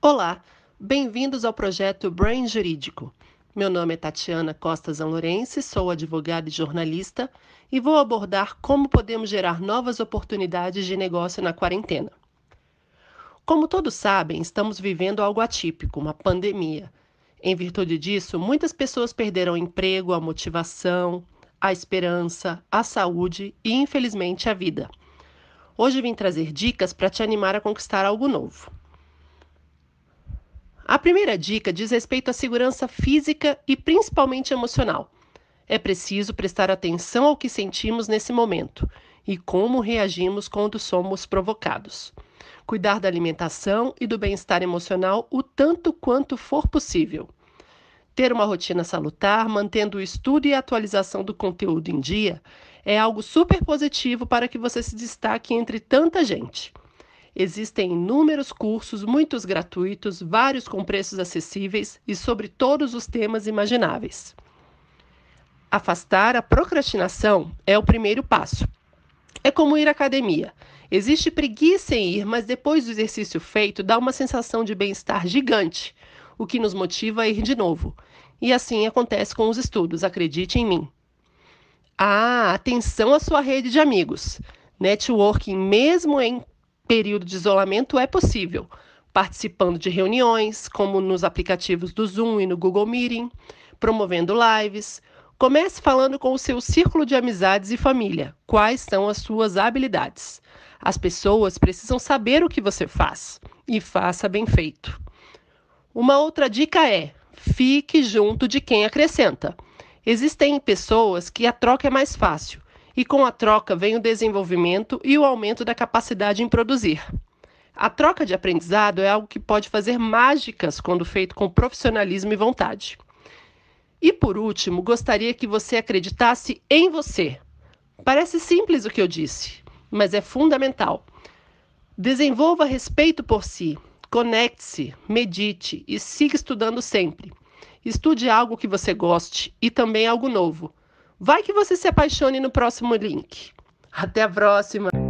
Olá, bem-vindos ao projeto Brain Jurídico. Meu nome é Tatiana Costa Zanlorense, sou advogada e jornalista e vou abordar como podemos gerar novas oportunidades de negócio na quarentena. Como todos sabem, estamos vivendo algo atípico, uma pandemia. Em virtude disso, muitas pessoas perderam o emprego, a motivação, a esperança, a saúde e, infelizmente, a vida. Hoje vim trazer dicas para te animar a conquistar algo novo. A primeira dica diz respeito à segurança física e principalmente emocional. É preciso prestar atenção ao que sentimos nesse momento e como reagimos quando somos provocados. Cuidar da alimentação e do bem-estar emocional o tanto quanto for possível. Ter uma rotina salutar, mantendo o estudo e a atualização do conteúdo em dia, é algo super positivo para que você se destaque entre tanta gente. Existem inúmeros cursos, muitos gratuitos, vários com preços acessíveis e sobre todos os temas imagináveis. Afastar a procrastinação é o primeiro passo. É como ir à academia. Existe preguiça em ir, mas depois do exercício feito, dá uma sensação de bem-estar gigante, o que nos motiva a ir de novo. E assim acontece com os estudos, acredite em mim. Ah, atenção à sua rede de amigos. Networking, mesmo em período de isolamento é possível, participando de reuniões, como nos aplicativos do Zoom e no Google Meeting, promovendo lives. Comece falando com o seu círculo de amizades e família. Quais são as suas habilidades? As pessoas precisam saber o que você faz e faça bem feito. Uma outra dica é: fique junto de quem acrescenta. Existem pessoas que a troca é mais fácil e com a troca vem o desenvolvimento e o aumento da capacidade em produzir. A troca de aprendizado é algo que pode fazer mágicas quando feito com profissionalismo e vontade. E por último, gostaria que você acreditasse em você. Parece simples o que eu disse, mas é fundamental. Desenvolva respeito por si, conecte-se, medite e siga estudando sempre. Estude algo que você goste e também algo novo. Vai que você se apaixone no próximo link. Até a próxima!